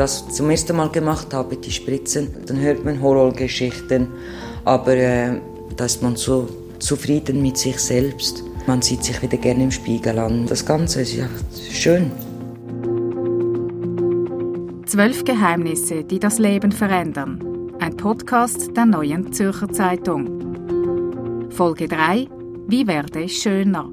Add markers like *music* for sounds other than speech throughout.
das zum ersten Mal gemacht habe, die Spritzen, dann hört man Horrorgeschichten, aber äh, da ist man so zufrieden mit sich selbst. Man sieht sich wieder gerne im Spiegel an. Das Ganze ist ja schön. Zwölf Geheimnisse, die das Leben verändern. Ein Podcast der Neuen Zürcher Zeitung. Folge 3. Wie werde ich schöner?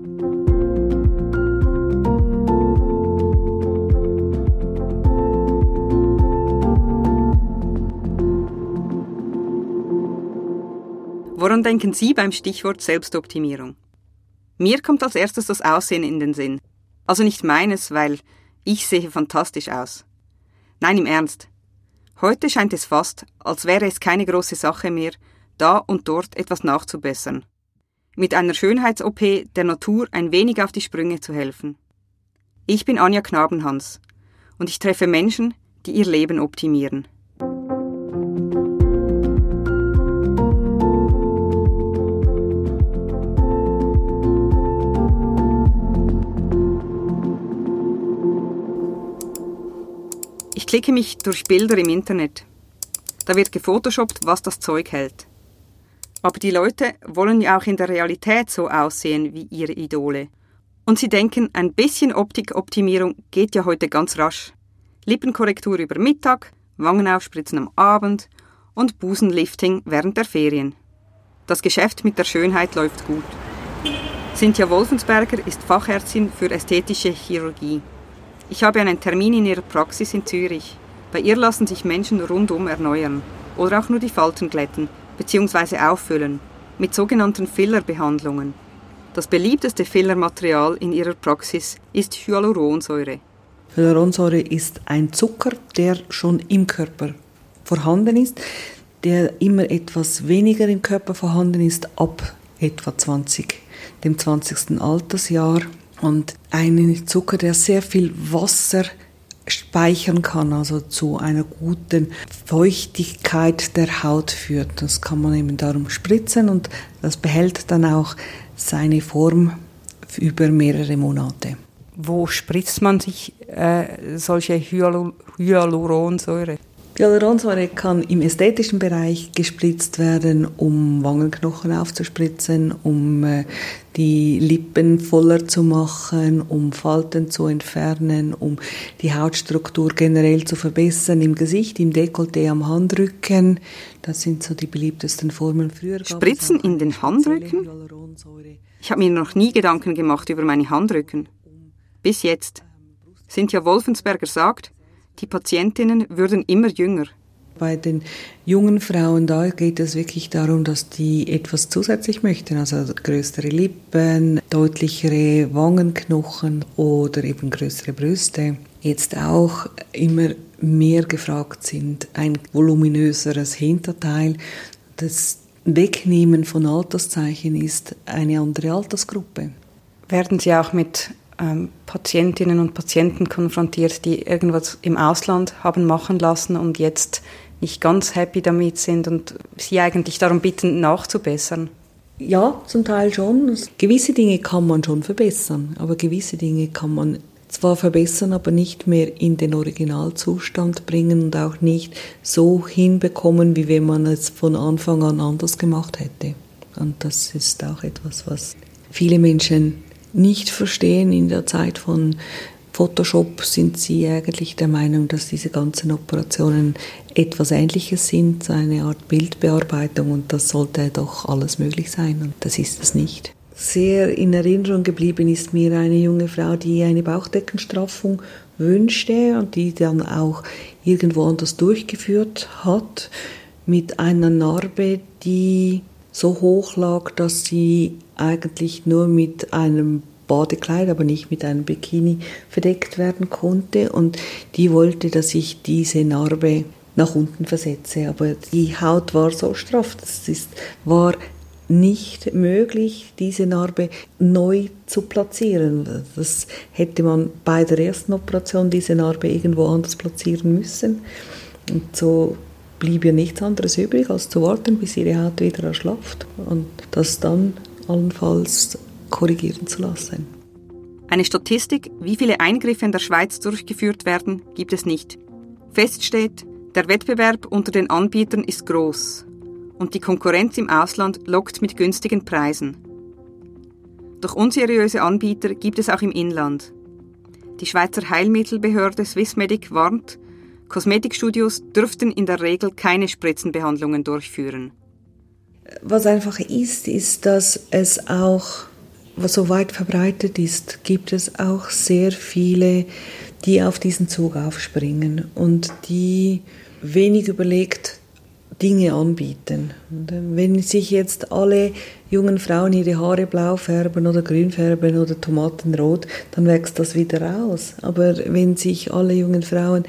Woran denken Sie beim Stichwort Selbstoptimierung? Mir kommt als erstes das Aussehen in den Sinn. Also nicht meines, weil ich sehe fantastisch aus. Nein, im Ernst. Heute scheint es fast, als wäre es keine große Sache mehr, da und dort etwas nachzubessern. Mit einer Schönheits-OP der Natur ein wenig auf die Sprünge zu helfen. Ich bin Anja Knabenhans und ich treffe Menschen, die ihr Leben optimieren. Ich klicke mich durch Bilder im Internet. Da wird gefotoshoppt, was das Zeug hält. Aber die Leute wollen ja auch in der Realität so aussehen wie ihre Idole. Und sie denken, ein bisschen Optikoptimierung geht ja heute ganz rasch. Lippenkorrektur über Mittag, Wangenaufspritzen am Abend und Busenlifting während der Ferien. Das Geschäft mit der Schönheit läuft gut. Cynthia Wolfensberger ist Fachärztin für ästhetische Chirurgie. Ich habe einen Termin in ihrer Praxis in Zürich. Bei ihr lassen sich Menschen rundum erneuern oder auch nur die Falten glätten bzw. auffüllen mit sogenannten Fillerbehandlungen. Das beliebteste Fillermaterial in ihrer Praxis ist Hyaluronsäure. Hyaluronsäure ist ein Zucker, der schon im Körper vorhanden ist, der immer etwas weniger im Körper vorhanden ist ab etwa 20, dem 20. Altersjahr und einen Zucker, der sehr viel Wasser speichern kann, also zu einer guten Feuchtigkeit der Haut führt. Das kann man eben darum spritzen und das behält dann auch seine Form über mehrere Monate. Wo spritzt man sich äh, solche Hyaluronsäure? Hyaluronsäure kann im ästhetischen Bereich gespritzt werden, um Wangenknochen aufzuspritzen, um äh, die Lippen voller zu machen, um Falten zu entfernen, um die Hautstruktur generell zu verbessern im Gesicht, im Dekolleté, am Handrücken. Das sind so die beliebtesten Formen früher. Spritzen in den Handrücken? Ich habe mir noch nie Gedanken gemacht über meine Handrücken. Bis jetzt. Cynthia Wolfensberger sagt, die Patientinnen würden immer jünger. Bei den jungen Frauen da geht es wirklich darum, dass die etwas zusätzlich möchten, also größere Lippen, deutlichere Wangenknochen oder eben größere Brüste. Jetzt auch immer mehr gefragt sind ein voluminöseres Hinterteil. Das Wegnehmen von Alterszeichen ist eine andere Altersgruppe. Werden Sie auch mit ähm, Patientinnen und Patienten konfrontiert, die irgendwas im Ausland haben machen lassen und jetzt nicht ganz happy damit sind und sie eigentlich darum bitten, nachzubessern? Ja, zum Teil schon. Gewisse Dinge kann man schon verbessern, aber gewisse Dinge kann man zwar verbessern, aber nicht mehr in den Originalzustand bringen und auch nicht so hinbekommen, wie wenn man es von Anfang an anders gemacht hätte. Und das ist auch etwas, was viele Menschen nicht verstehen. In der Zeit von Photoshop sind sie eigentlich der Meinung, dass diese ganzen Operationen etwas Ähnliches sind, so eine Art Bildbearbeitung und das sollte doch alles möglich sein und das ist es nicht. Sehr in Erinnerung geblieben ist mir eine junge Frau, die eine Bauchdeckenstraffung wünschte und die dann auch irgendwo anders durchgeführt hat mit einer Narbe, die so hoch lag, dass sie eigentlich nur mit einem Badekleid, aber nicht mit einem Bikini verdeckt werden konnte. Und die wollte, dass ich diese Narbe nach unten versetze. Aber die Haut war so straff, das ist, war nicht möglich, diese Narbe neu zu platzieren. Das hätte man bei der ersten Operation diese Narbe irgendwo anders platzieren müssen. Und so blieb ihr nichts anderes übrig, als zu warten, bis ihre Haut wieder erschlafft und das dann allenfalls korrigieren zu lassen. Eine Statistik, wie viele Eingriffe in der Schweiz durchgeführt werden, gibt es nicht. Fest steht, der Wettbewerb unter den Anbietern ist groß und die Konkurrenz im Ausland lockt mit günstigen Preisen. Doch unseriöse Anbieter gibt es auch im Inland. Die Schweizer Heilmittelbehörde Swissmedic warnt, Kosmetikstudios dürften in der Regel keine Spritzenbehandlungen durchführen. Was einfach ist, ist, dass es auch, was so weit verbreitet ist, gibt es auch sehr viele, die auf diesen Zug aufspringen und die wenig überlegt Dinge anbieten. Äh, wenn sich jetzt alle jungen Frauen ihre Haare blau färben oder grün färben oder Tomatenrot, dann wächst das wieder aus. Aber wenn sich alle jungen Frauen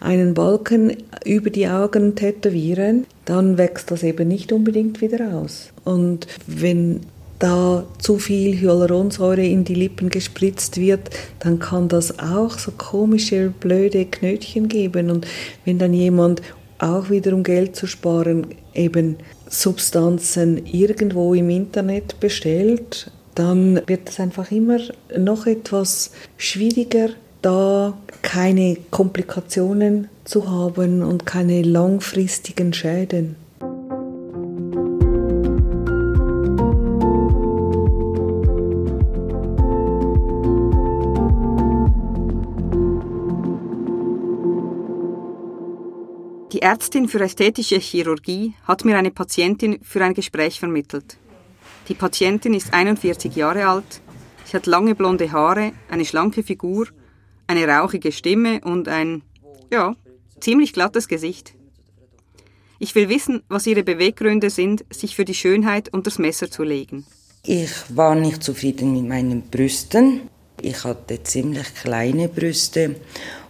einen Balken über die Augen tätowieren, dann wächst das eben nicht unbedingt wieder aus. Und wenn da zu viel Hyaluronsäure in die Lippen gespritzt wird, dann kann das auch so komische, blöde Knötchen geben. Und wenn dann jemand auch wieder um Geld zu sparen, eben Substanzen irgendwo im Internet bestellt, dann wird es einfach immer noch etwas schwieriger, da keine Komplikationen zu haben und keine langfristigen Schäden. Ärztin für ästhetische Chirurgie hat mir eine Patientin für ein Gespräch vermittelt. Die Patientin ist 41 Jahre alt, sie hat lange blonde Haare, eine schlanke Figur, eine rauchige Stimme und ein, ja, ziemlich glattes Gesicht. Ich will wissen, was ihre Beweggründe sind, sich für die Schönheit unter das Messer zu legen. Ich war nicht zufrieden mit meinen Brüsten. Ich hatte ziemlich kleine Brüste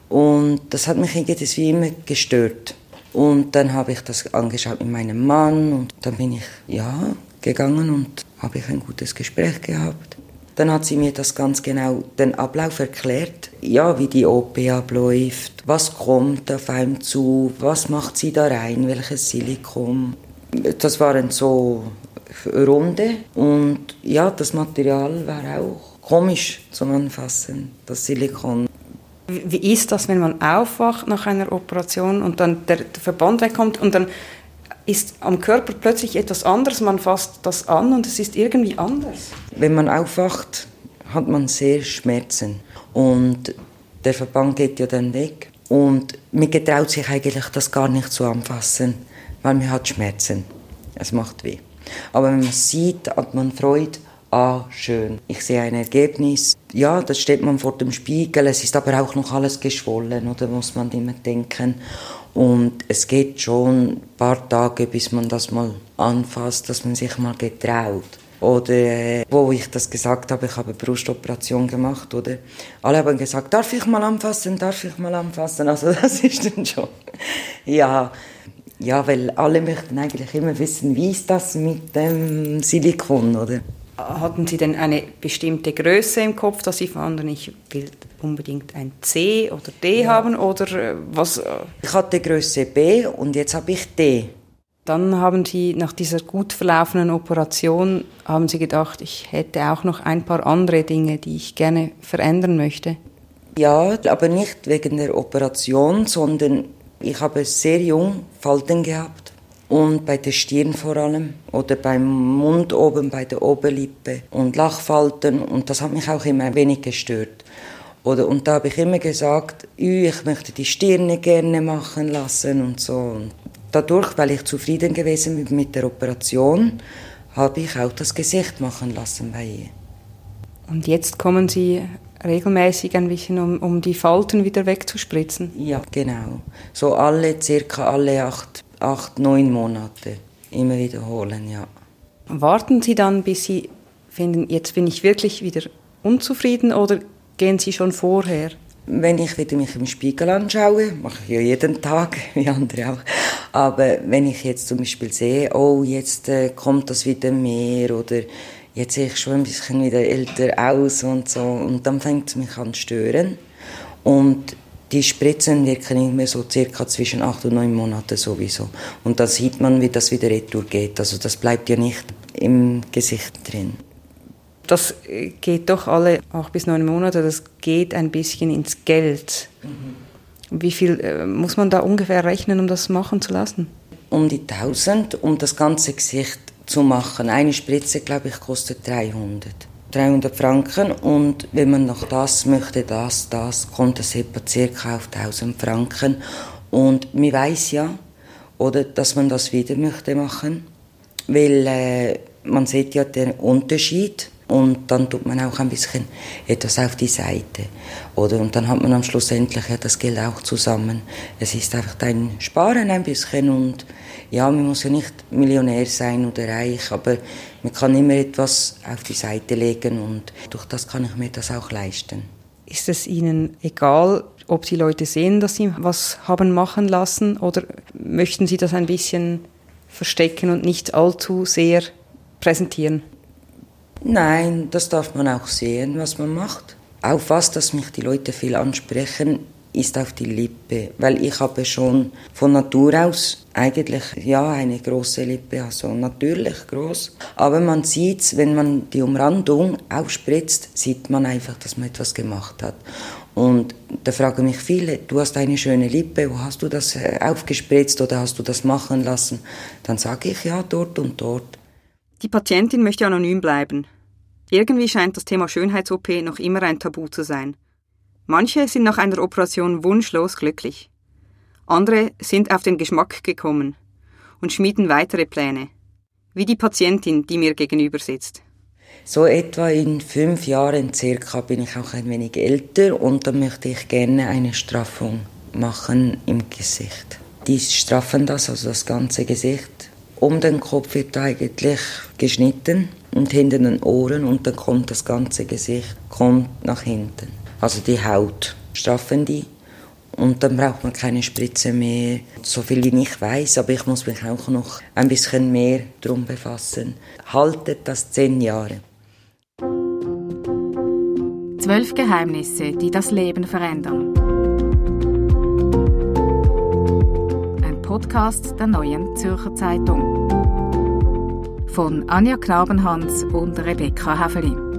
und das hat mich irgendwie immer gestört. Und dann habe ich das angeschaut mit meinem Mann und dann bin ich ja gegangen und habe ich ein gutes Gespräch gehabt. Dann hat sie mir das ganz genau den Ablauf erklärt, ja, wie die OP abläuft, was kommt auf einem zu, was macht sie da rein, welches Silikon. Das waren so Runde und ja, das Material war auch komisch zum Anfassen, das Silikon. Wie ist das, wenn man aufwacht nach einer Operation und dann der, Verband wegkommt und dann ist am Körper plötzlich etwas anderes, man fasst das an und es ist irgendwie anders? Wenn man aufwacht, hat man sehr Schmerzen und der Verband geht ja dann weg und man getraut sich eigentlich das gar nicht zu anfassen, weil man hat Schmerzen. Es macht weh. Aber wenn man sieht, hat man Freude ah, schön, ich sehe ein Ergebnis. Ja, das steht man vor dem Spiegel, es ist aber auch noch alles geschwollen, oder muss man immer denken. Und es geht schon ein paar Tage, bis man das mal anfasst, dass man sich mal getraut. Oder äh, wo ich das gesagt habe, ich habe eine Brustoperation gemacht, oder? Alle haben gesagt, darf ich mal anfassen, darf ich mal anfassen? Also *laughs* das ist dann schon, ja, ja, weil alle möchten eigentlich immer wissen, wie ist das mit dem Silikon, oder? Hatten Sie denn eine bestimmte Größe im Kopf, dass Sie fanden, ich will unbedingt ein C oder D ja. haben oder äh, was? Ich hatte Größe B und jetzt habe ich D. Dann haben Sie nach dieser gut verlaufenden Operation haben Sie gedacht, ich hätte auch noch ein paar andere Dinge, die ich gerne verändern möchte. Ja, aber nicht wegen der Operation, sondern ich habe sehr jung Falten gehabt und bei der Stirn vor allem oder beim Mund oben bei der Oberlippe und Lachfalten und das hat mich auch immer ein wenig gestört. Oder, und da habe ich immer gesagt, ich möchte die Stirne gerne machen lassen und so. Und dadurch, weil ich zufrieden gewesen bin mit der Operation, habe ich auch das Gesicht machen lassen bei ihr. Und jetzt kommen Sie regelmäßig ein bisschen, um, um die Falten wieder wegzuspritzen? Ja, genau. So alle, circa alle acht acht, neun Monate immer wiederholen, ja. Warten Sie dann, bis Sie finden, jetzt bin ich wirklich wieder unzufrieden oder gehen Sie schon vorher? Wenn ich wieder mich im Spiegel anschaue, mache ich ja jeden Tag, *laughs* wie andere auch, aber wenn ich jetzt zum Beispiel sehe, oh, jetzt äh, kommt das wieder mehr oder jetzt sehe ich schon ein bisschen wieder älter aus und so und dann fängt es mich an zu stören und die Spritzen wirken immer so circa zwischen acht und neun Monaten sowieso. Und da sieht man, wie das wieder retour geht. Also das bleibt ja nicht im Gesicht drin. Das geht doch alle acht bis neun Monate, das geht ein bisschen ins Geld. Mhm. Wie viel äh, muss man da ungefähr rechnen, um das machen zu lassen? Um die 1000, um das ganze Gesicht zu machen. Eine Spritze, glaube ich, kostet 300. 300 Franken und wenn man noch das möchte, das, das, kommt es etwa circa auf 1000 Franken. Und man weiß ja, oder, dass man das wieder möchte machen, weil äh, man sieht ja den Unterschied und dann tut man auch ein bisschen etwas auf die Seite. Oder? Und dann hat man am Schluss endlich ja das Geld auch zusammen. Es ist einfach ein Sparen ein bisschen und ja, man muss ja nicht Millionär sein oder reich, aber man kann immer etwas auf die Seite legen und durch das kann ich mir das auch leisten. Ist es Ihnen egal, ob die Leute sehen, dass Sie was haben machen lassen oder möchten Sie das ein bisschen verstecken und nicht allzu sehr präsentieren? Nein, das darf man auch sehen, was man macht. Auf was, dass mich die Leute viel ansprechen, ist auf die Lippe, weil ich habe schon von Natur aus eigentlich ja eine große Lippe, also natürlich groß. Aber man sieht, wenn man die Umrandung aufspritzt, sieht man einfach, dass man etwas gemacht hat. Und da fragen mich viele, du hast eine schöne Lippe, wo hast du das äh, aufgespritzt oder hast du das machen lassen? Dann sage ich ja dort und dort. Die Patientin möchte anonym bleiben. Irgendwie scheint das Thema Schönheits-OP noch immer ein Tabu zu sein. Manche sind nach einer Operation wunschlos glücklich. Andere sind auf den Geschmack gekommen und schmieden weitere Pläne. Wie die Patientin, die mir gegenüber sitzt. So etwa in fünf Jahren circa bin ich auch ein wenig älter und dann möchte ich gerne eine Straffung machen im Gesicht. Die straffen das, also das ganze Gesicht. Um den Kopf wird eigentlich geschnitten und hinter den Ohren und dann kommt das ganze Gesicht kommt nach hinten also die Haut, straffen die. Und dann braucht man keine Spritze mehr, so viel wie ich weiß, aber ich muss mich auch noch ein bisschen mehr drum befassen. Haltet das zehn Jahre. Zwölf Geheimnisse, die das Leben verändern. Ein Podcast der neuen Zürcher Zeitung. Von Anja Knabenhans und Rebecca Häfeli.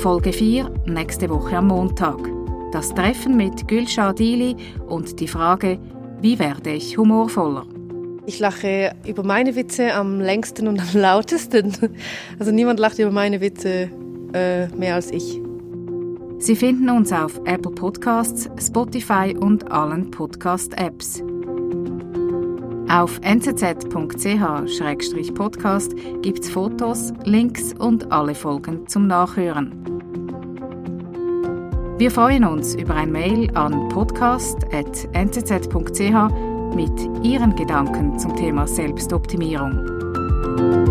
Folge 4 nächste Woche am Montag. Das Treffen mit Gülşah Dili und die Frage, wie werde ich humorvoller? Ich lache über meine Witze am längsten und am lautesten. Also niemand lacht über meine Witze äh, mehr als ich. Sie finden uns auf Apple Podcasts, Spotify und allen Podcast-Apps. Auf nzz.ch-podcast gibt es Fotos, Links und alle Folgen zum Nachhören. Wir freuen uns über ein Mail an podcast.nzz.ch mit Ihren Gedanken zum Thema Selbstoptimierung.